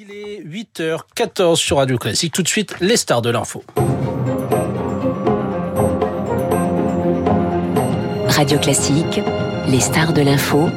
Il est 8h14 sur Radio Classique. Tout de suite, les stars de l'info. Radio Classique, les stars de l'info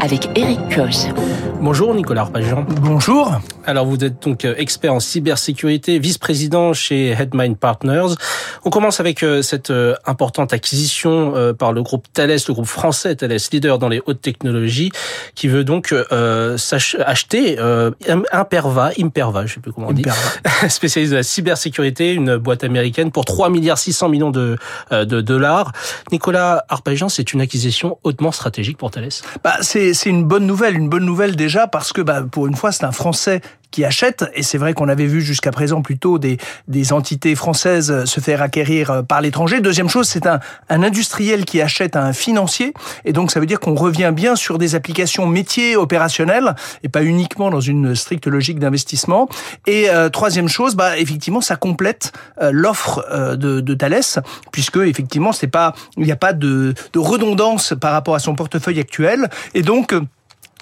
avec Eric Koch. Bonjour Nicolas Arpagian. Bonjour. Alors vous êtes donc euh, expert en cybersécurité, vice-président chez Headmind Partners. On commence avec euh, cette euh, importante acquisition par le groupe Thales, le groupe français Thales, leader dans les hautes technologies, qui veut donc euh, acheter euh, Imperva, Imperva, je sais plus comment on dit, spécialiste de la cybersécurité, une boîte américaine pour 3 milliards 600 millions de, de dollars. Nicolas Arpagian, c'est une acquisition hautement stratégique pour Thales. Bah, c'est une bonne nouvelle, une bonne nouvelle déjà parce que bah, pour une fois c'est un Français qui achètent. Et c'est vrai qu'on avait vu jusqu'à présent plutôt des, des entités françaises se faire acquérir euh, par l'étranger. Deuxième chose, c'est un, industriel qui achète à un financier. Et donc, ça veut dire qu'on revient bien sur des applications métiers opérationnelles et pas uniquement dans une stricte logique d'investissement. Et euh, troisième chose, bah, effectivement, ça complète euh, l'offre euh, de, de Thales, puisque effectivement, pas, il n'y a pas de redondance par rapport à son portefeuille actuel. Et donc,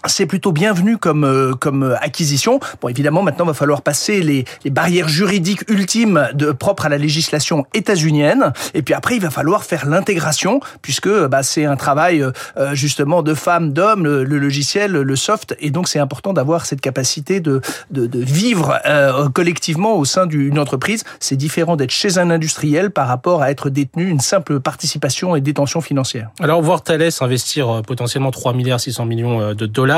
c'est plutôt bienvenu comme euh, comme acquisition. Bon, évidemment, maintenant, il va falloir passer les, les barrières juridiques ultimes de propres à la législation états-unienne. Et puis après, il va falloir faire l'intégration, puisque bah, c'est un travail euh, justement de femmes, d'hommes, le, le, logiciel, le soft. Et donc, c'est important d'avoir cette capacité de de, de vivre euh, collectivement au sein d'une entreprise. C'est différent d'être chez un industriel par rapport à être détenu une simple participation et détention financière. Alors, voir Thales investir euh, potentiellement 3 milliards 600 millions de dollars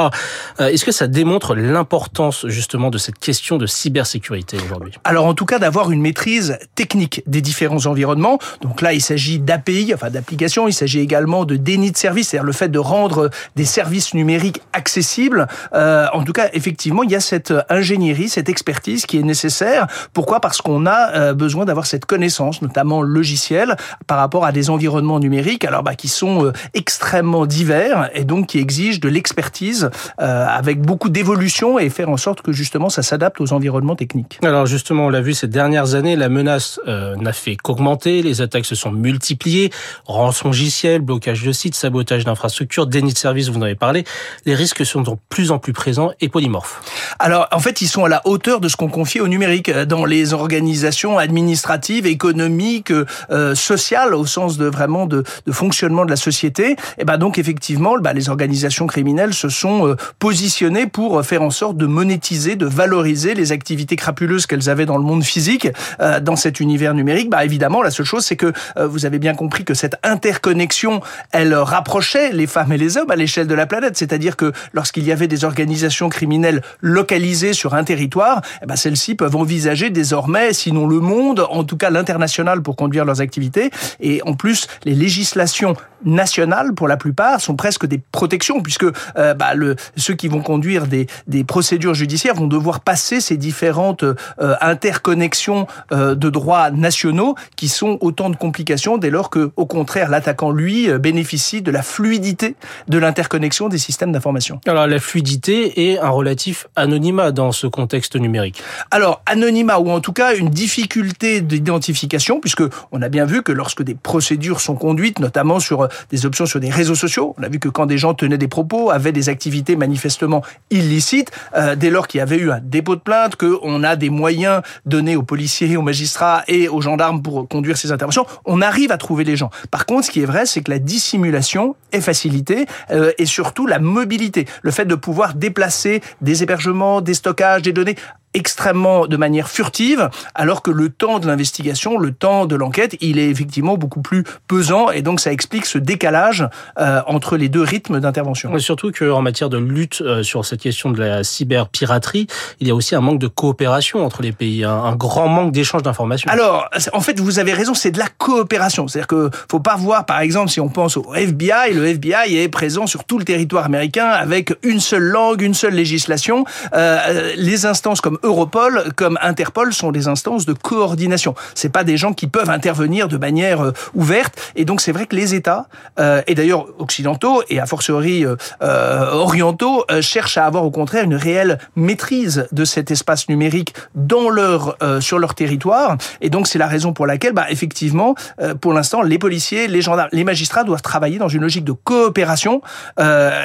euh, est-ce que ça démontre l'importance justement de cette question de cybersécurité aujourd'hui? Alors en tout cas d'avoir une maîtrise technique des différents environnements. Donc là il s'agit d'API, enfin d'applications, il s'agit également de déni de service, c'est-à-dire le fait de rendre des services numériques accessibles. Euh, en tout cas effectivement il y a cette ingénierie, cette expertise qui est nécessaire. Pourquoi? Parce qu'on a euh, besoin d'avoir cette connaissance, notamment logicielle, par rapport à des environnements numériques, alors bah, qui sont euh, extrêmement divers et donc qui exigent de l'expertise euh, avec beaucoup d'évolution et faire en sorte que justement ça s'adapte aux environnements techniques. Alors justement, on l'a vu ces dernières années, la menace euh, n'a fait qu'augmenter, les attaques se sont multipliées, rançongiciel, blocage de sites, sabotage d'infrastructures, déni de services, vous en avez parlé. Les risques sont de plus en plus présents et polymorphes. Alors en fait, ils sont à la hauteur de ce qu'on confie au numérique dans les organisations administratives, économiques, euh, sociales, au sens de vraiment de, de fonctionnement de la société. Et ben donc effectivement, bah, les organisations criminelles se sont euh, positionnés pour faire en sorte de monétiser, de valoriser les activités crapuleuses qu'elles avaient dans le monde physique, euh, dans cet univers numérique. Bah évidemment, la seule chose, c'est que euh, vous avez bien compris que cette interconnexion, elle rapprochait les femmes et les hommes à l'échelle de la planète. C'est-à-dire que lorsqu'il y avait des organisations criminelles localisées sur un territoire, eh ben celles-ci peuvent envisager désormais, sinon le monde, en tout cas l'international pour conduire leurs activités. Et en plus, les législations nationales, pour la plupart, sont presque des protections, puisque euh, bah, le, ceux qui vont conduire des, des procédures judiciaires vont devoir passer ces différentes euh, interconnexions euh, de droits nationaux qui sont autant de complications dès lors que, au contraire, l'attaquant, lui, euh, bénéficie de la fluidité de l'interconnexion des systèmes d'information. Alors, la fluidité est un relatif anonymat dans ce contexte numérique. Alors, anonymat ou en tout cas une difficulté d'identification, puisque on a bien vu que lorsque des procédures sont conduites, notamment sur des options sur des réseaux sociaux, on a vu que quand des gens tenaient des propos, avaient des activités manifestement illicites, euh, dès lors qu'il y avait eu un dépôt de plainte, qu'on a des moyens donnés aux policiers, aux magistrats et aux gendarmes pour conduire ces interventions, on arrive à trouver les gens. Par contre, ce qui est vrai, c'est que la dissimulation est facilitée euh, et surtout la mobilité, le fait de pouvoir déplacer des hébergements, des stockages, des données extrêmement de manière furtive, alors que le temps de l'investigation, le temps de l'enquête, il est effectivement beaucoup plus pesant, et donc ça explique ce décalage euh, entre les deux rythmes d'intervention. Surtout qu'en matière de lutte euh, sur cette question de la cyberpiraterie, il y a aussi un manque de coopération entre les pays, un, un grand manque d'échange d'informations. Alors, en fait, vous avez raison, c'est de la coopération. C'est-à-dire que faut pas voir, par exemple, si on pense au FBI, le FBI est présent sur tout le territoire américain avec une seule langue, une seule législation. Euh, les instances comme Europol comme Interpol sont des instances de coordination. C'est pas des gens qui peuvent intervenir de manière euh, ouverte. Et donc c'est vrai que les États, euh, et d'ailleurs occidentaux et a fortiori euh, orientaux, cherchent à avoir au contraire une réelle maîtrise de cet espace numérique dans leur sur leur territoire. Et donc c'est la raison pour laquelle, bah, effectivement, pour l'instant, les policiers, les gendarmes, les magistrats doivent travailler dans une logique de coopération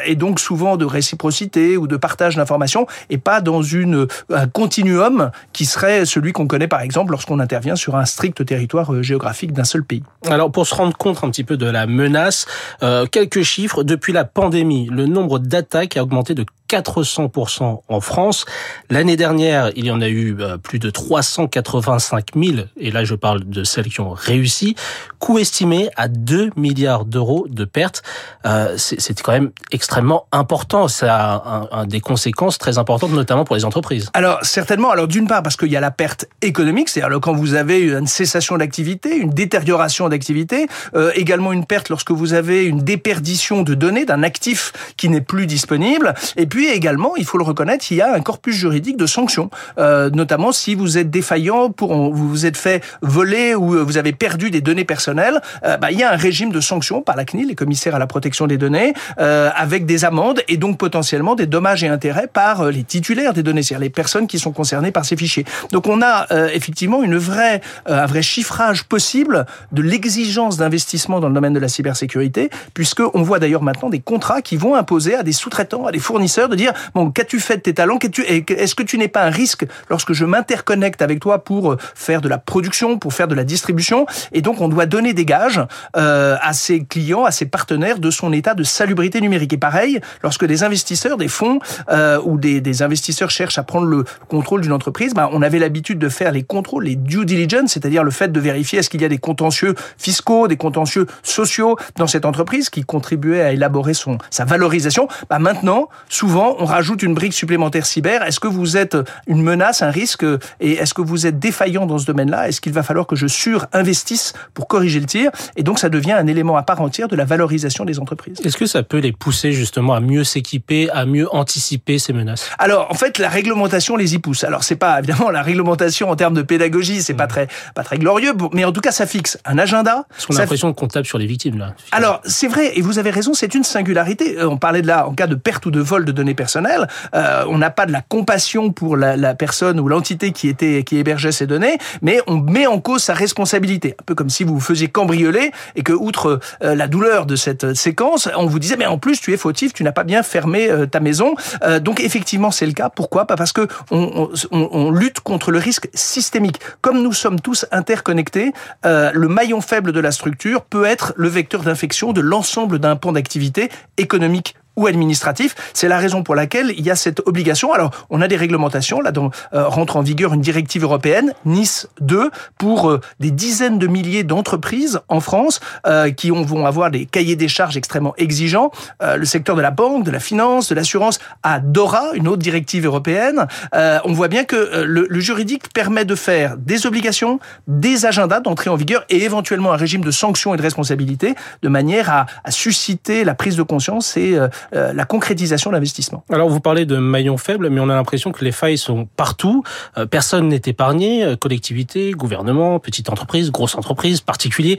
et donc souvent de réciprocité ou de partage d'informations et pas dans une un continuum qui serait celui qu'on connaît par exemple lorsqu'on intervient sur un strict territoire géographique d'un seul pays. Alors pour se rendre compte un petit peu de la menace, euh, quelques chiffres. Depuis la pandémie, le nombre d'attaques a augmenté de 400% en France. L'année dernière, il y en a eu euh, plus de 385 000, et là je parle de celles qui ont réussi, coût estimé à 2 milliards d'euros de pertes. Euh, c'est quand même extrêmement important, ça a un, des conséquences très importantes, notamment pour les entreprises. Alors certainement, alors d'une part parce qu'il y a la perte économique, c'est-à-dire quand vous avez une cessation d'activité, une détérioration d'activité, euh, également une perte lorsque vous avez une déperdition de données d'un actif qui n'est plus disponible, et puis également, il faut le reconnaître, il y a un corpus juridique de sanctions, euh, notamment si vous êtes défaillant, pour vous vous êtes fait voler ou euh, vous avez perdu des données personnelles, euh, bah, il y a un régime de sanctions par la CNIL, les commissaires à la protection des données, euh, avec des amendes et donc potentiellement des dommages et intérêts par euh, les titulaires des données, c'est-à-dire les personnes qui sont concernées par ces fichiers. Donc on a euh, effectivement une vraie, un vrai chiffrage possible de l'exigence d'investissement dans le domaine de la cybersécurité, puisque on voit d'ailleurs maintenant des contrats qui vont imposer à des sous-traitants, à des fournisseurs de dire bon, qu'as-tu fait de tes talents Est-ce que tu n'es pas un risque lorsque je m'interconnecte avec toi pour euh, faire de la production, pour faire de la distribution? Et donc, on doit donner des gages euh, à ses clients, à ses partenaires de son état de salubrité numérique. Et pareil, lorsque des investisseurs, des fonds euh, ou des, des, investisseurs cherchent à prendre le contrôle d'une entreprise, bah, on avait l'habitude de faire les contrôles, les due diligence, c'est-à-dire le fait de vérifier est-ce qu'il y a des contentieux fiscaux, des contentieux sociaux dans cette entreprise qui contribuaient à élaborer son sa valorisation. Bah, maintenant, souvent on rajoute une brique supplémentaire cyber. Est-ce que vous êtes une menace, un risque Et est-ce que vous êtes défaillant dans ce domaine-là? Est-ce qu'il va falloir que je surinvestisse pour corriger le tir? Et donc, ça devient un élément à part entière de la valorisation des entreprises. Est-ce que ça peut les pousser justement à mieux s'équiper, à mieux anticiper ces menaces? Alors, en fait, la réglementation les y pousse. Alors, c'est pas évidemment la réglementation en termes de pédagogie, c'est pas mm. très pas très glorieux, mais en tout cas, ça fixe un agenda. Parce qu'on a l'impression qu'on tape sur les victimes là. Alors, c'est vrai, et vous avez raison, c'est une singularité. Euh, on parlait de là en cas de perte ou de vol de données personnel. Euh, on n'a pas de la compassion pour la, personne ou l'entité qui était qui hébergeait ces données, mais on met en cause sa responsabilité. Un peu comme si vous vous faisiez cambrioler et que, outre euh, la douleur de cette séquence, on vous disait mais en plus tu es fautif, tu n'as pas bien fermé euh, ta maison. Euh, donc effectivement c'est le cas. Pourquoi? Pas parce que on, on, on, lutte contre le risque systémique. Comme nous sommes tous interconnectés, le maillon faible de la structure peut être le vecteur d'infection de l'ensemble d'un pan d'activité économique ou administratif. C'est la raison pour laquelle il y a cette obligation. Alors, on a des réglementations, là, dont euh, rentre en vigueur une directive européenne, Nice 2, pour euh, des dizaines de milliers d'entreprises en France euh, qui ont, vont avoir des cahiers des charges extrêmement exigeants. le secteur de la banque, de la finance, de l'assurance a DORA, une autre directive européenne. on voit bien que le, le juridique permet de faire des obligations, des agendas d'entrée en vigueur et éventuellement un régime de sanctions et de responsabilité de manière à, à susciter la prise de conscience et euh, la concrétisation de l'investissement. Alors vous parlez de maillons faibles, mais on a l'impression que les failles sont partout. Euh, personne n'est épargné, euh, collectivité, gouvernement, petite entreprise, grosse entreprise, particulier.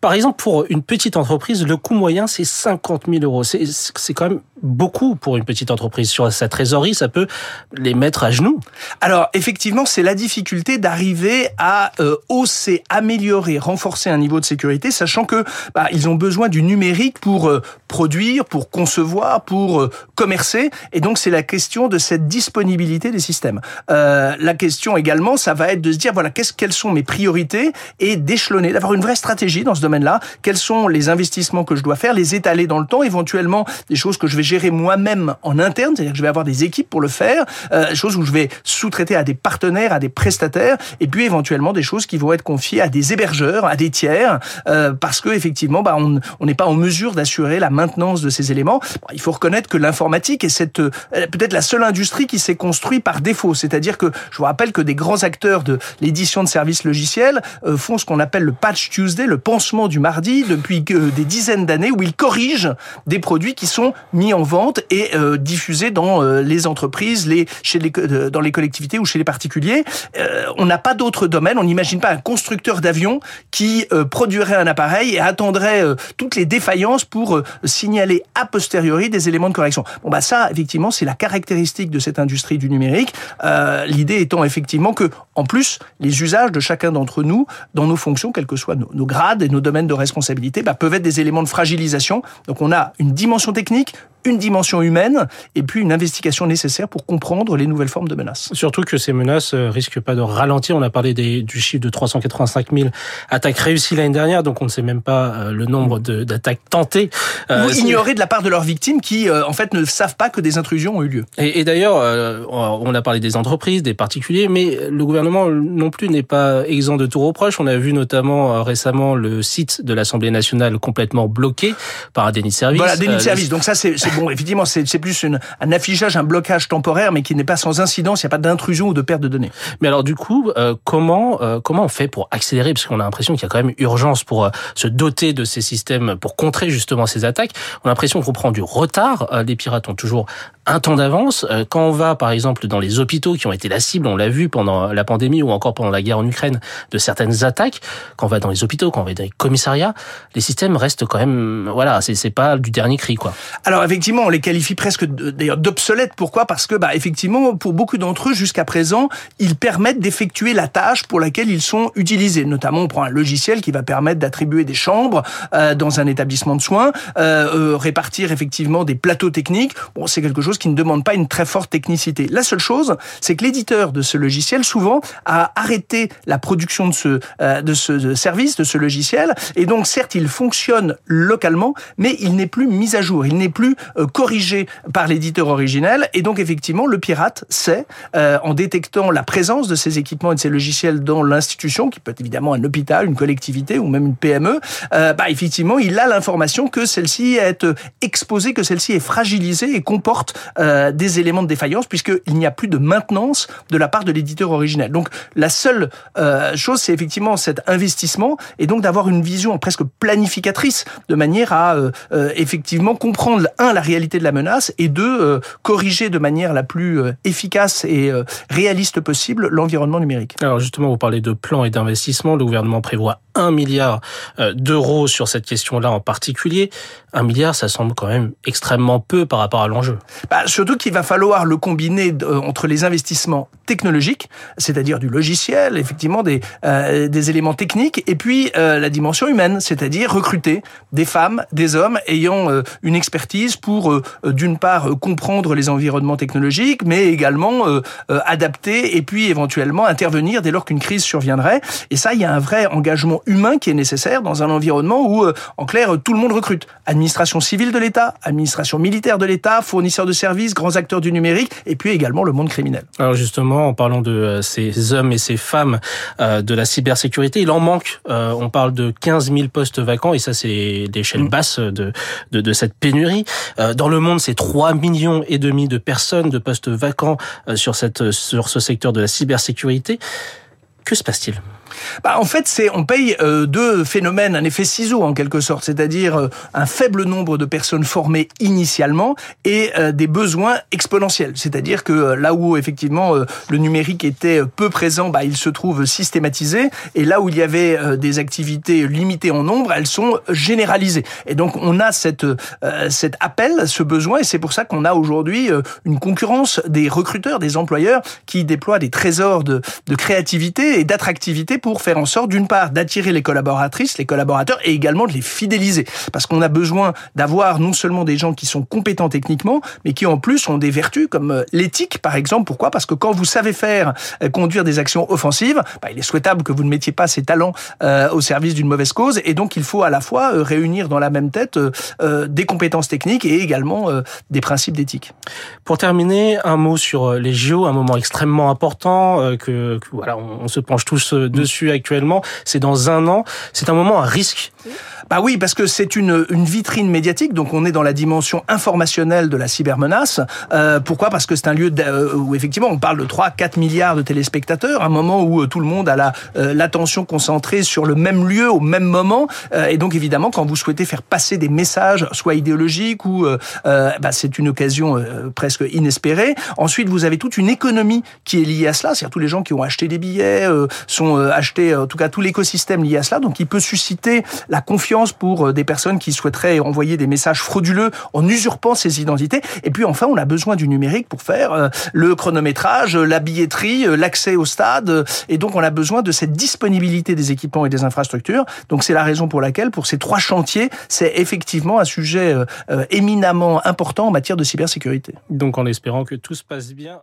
par exemple, pour une petite entreprise, le coût moyen c'est 50 000 euros. C'est quand même beaucoup pour une petite entreprise. Sur sa trésorerie, ça peut les mettre à genoux. Alors effectivement, c'est la difficulté d'arriver à hausser, améliorer, renforcer un niveau de sécurité, sachant que bah, ils ont besoin du numérique pour produire, pour concevoir, pour euh, commercer. Et donc, c'est la question de cette disponibilité des systèmes. Euh, la question également, ça va être de se dire, voilà, qu'est-ce, quelles sont mes priorités et d'échelonner, d'avoir une vraie stratégie dans ce domaine-là. Quels sont les investissements que je dois faire, les étaler dans le temps, éventuellement des choses que je vais gérer moi-même en interne, c'est-à-dire que je vais avoir des équipes pour le faire, euh, des choses où je vais sous-traiter à des partenaires, à des prestataires, et puis éventuellement des choses qui vont être confiées à des hébergeurs, à des tiers, euh, parce que effectivement, bah, on n'est pas en mesure d'assurer la maintenance de ces éléments il faut reconnaître que l'informatique est cette peut-être la seule industrie qui s'est construite par défaut. C'est-à-dire que je vous rappelle que des grands acteurs de l'édition de services logiciels font ce qu'on appelle le patch Tuesday, le pansement du mardi, depuis des dizaines d'années, où ils corrigent des produits qui sont mis en vente et diffusés dans les entreprises, chez les, dans les collectivités ou chez les particuliers. on n'a pas d'autre domaine. On n'imagine pas un constructeur d'avion qui produirait un appareil et attendrait toutes les défaillances pour signaler a posteriori des éléments de correction. Bon bah ça, effectivement, c'est la caractéristique de cette industrie du numérique. Euh, L'idée étant effectivement que, en plus, les usages de chacun d'entre nous, dans nos fonctions, quels que soient nos, grades et nos domaines de responsabilité, bah, peuvent être des éléments de fragilisation. Donc on a une dimension technique, une dimension humaine et puis une investigation nécessaire pour comprendre les nouvelles formes de menaces. Surtout que ces menaces euh, risquent pas de ralentir. On a parlé des, du chiffre de 385 000 attaques réussies l'année dernière, donc on ne sait même pas euh, le nombre d'attaques tentées. Euh, Ou ignorées de la part de leurs victimes qui, en fait, ne savent pas que des intrusions ont eu lieu. Et, et d'ailleurs, on a parlé des entreprises, des particuliers, mais le gouvernement non plus n'est pas exempt de tout reproche. On a vu notamment récemment le site de l'Assemblée nationale complètement bloqué par un déni de service. Voilà, déni de service. Donc ça, c'est bon, effectivement, c'est plus une, un affichage, un blocage temporaire, mais qui n'est pas sans incidence. Il n'y a pas d'intrusion ou de perte de données. Mais alors, du coup, euh, comment euh, comment on fait pour accélérer? Parce qu'on a l'impression qu'il y a quand même urgence pour euh, se doter de ces systèmes pour contrer justement ces attaques. On a l'impression qu'on prend du retard. les pirates ont toujours un temps d'avance. quand on va, par exemple, dans les hôpitaux qui ont été la cible, on l'a vu pendant la pandémie ou encore pendant la guerre en Ukraine, de certaines attaques. Quand on va dans les hôpitaux, quand on va dans les commissariats, les systèmes restent quand même, voilà, c'est pas du dernier cri, quoi. Alors effectivement on les qualifie presque d'ailleurs d'obsolètes. Pourquoi? Parce que, bah, effectivement, pour beaucoup d'entre eux, jusqu'à présent, ils permettent d'effectuer la tâche pour laquelle ils sont utilisés. Notamment, on prend un logiciel qui va permettre d'attribuer des chambres euh, dans un établissement de soins, euh, euh, répartir effectivement des plateaux techniques. Bon, c'est quelque chose qui ne demande pas une très forte technicité. La seule chose, c'est que l'éditeur de ce logiciel, souvent, a arrêté la production de ce, de ce service, de ce logiciel. Et donc, certes, il fonctionne localement, mais il n'est plus mis à jour. Il n'est plus corrigé par l'éditeur originel. Et donc, effectivement, le pirate sait, euh, en détectant la présence de ces équipements et de ces logiciels dans l'institution, qui peut être évidemment un hôpital, une collectivité ou même une PME, euh, bah, effectivement, il a l'information que celle-ci est exposée, que celle-ci est fragilisée et comporte euh, des éléments de défaillance, puisqu'il n'y a plus de maintenance de la part de l'éditeur originel. Donc, la seule euh, chose, c'est effectivement cet investissement et donc d'avoir une vision presque planificatrice de manière à euh, euh, effectivement comprendre, un, la réalité de la menace et deux, euh, corriger de manière la plus euh, efficace et euh, réaliste possible l'environnement numérique. Alors justement, vous parlez de plan et d'investissement. Le gouvernement prévoit un milliard d'euros sur cette question-là en particulier. Un milliard, ça semble quand même extrêmement peu par rapport à l'enjeu. Bah, surtout qu'il va falloir le combiner entre les investissements technologiques, c'est-à-dire du logiciel, effectivement des, des éléments techniques, et puis la dimension humaine, c'est-à-dire recruter des femmes, des hommes ayant une expertise pour euh, d'une part euh, comprendre les environnements technologiques, mais également euh, adapter et puis éventuellement intervenir dès lors qu'une crise surviendrait. Et ça, il y a un vrai engagement humain qui est nécessaire dans un environnement où, en clair, tout le monde recrute. Administration civile de l'État, administration militaire de l'État, fournisseurs de services, grands acteurs du numérique, et puis également le monde criminel. Alors justement, en parlant de ces hommes et ces femmes de la cybersécurité, il en manque. On parle de 15 000 postes vacants, et ça, c'est l'échelle mm. basse de, de, de, cette pénurie. Dans le monde, c'est 3 millions et demi de personnes de postes vacants euh, sur cette sur ce secteur de la cybersécurité. Que se passe-t-il? Bah, en fait, c'est on paye euh, deux phénomènes, un effet ciseau en quelque sorte, c'est-à-dire euh, un faible nombre de personnes formées initialement et euh, des besoins exponentiels. C'est-à-dire que là où effectivement le numérique était peu présent, bah, il se trouve systématisé et là où il y avait des activités limitées en nombre, elles sont généralisées. Et donc on a cette cet appel, ce besoin et c'est pour ça qu'on a aujourd'hui une concurrence des recruteurs, des employeurs qui déploient des trésors de, de créativité et d'attractivité pour faire en sorte, d'une part, d'attirer les collaboratrices, les collaborateurs, et également de les fidéliser. Parce qu'on a besoin d'avoir non seulement des gens qui sont compétents techniquement, mais qui en plus ont des vertus comme euh, l'éthique, par exemple. Pourquoi? Parce que quand vous savez faire euh, conduire des actions offensives, bah, il est souhaitable que vous ne mettiez pas ces talents euh, au service d'une mauvaise cause, et donc il faut à la fois réunir dans la même tête des compétences techniques et également des principes d'éthique. Pour terminer, un mot sur les JO, un moment extrêmement important que, que voilà, on, se penche tous dessus dessus actuellement. C'est dans un an. C'est un moment à risque. Bah oui, parce que c'est une, une vitrine médiatique, donc on est dans la dimension informationnelle de la cybermenace. Euh, pourquoi? Parce que c'est un lieu euh, où effectivement on parle de 3-4 milliards de téléspectateurs, un moment où euh, tout le monde a la euh, l'attention concentrée sur le même lieu au même moment, et donc évidemment quand vous souhaitez faire passer des messages, soit idéologiques ou bah, c'est une occasion presque inespérée. Ensuite, vous avez toute une économie qui est liée à cela, c'est-à-dire tous les gens qui ont acheté des billets, sont achetés, en tout cas tout l'écosystème lié à cela, donc il peut susciter la confiance pour euh, des personnes qui souhaiteraient envoyer des messages frauduleux en usurpant ces identités. Et puis enfin, on a besoin du numérique pour faire euh, le chronométrage, la billetterie, euh, l'accès au stade. Et donc, on a besoin de cette disponibilité des équipements et des infrastructures. Donc, c'est la raison pour laquelle, pour ces trois chantiers, c'est effectivement un sujet éminemment important en matière de cybersécurité. Donc, en espérant que tout se passe bien.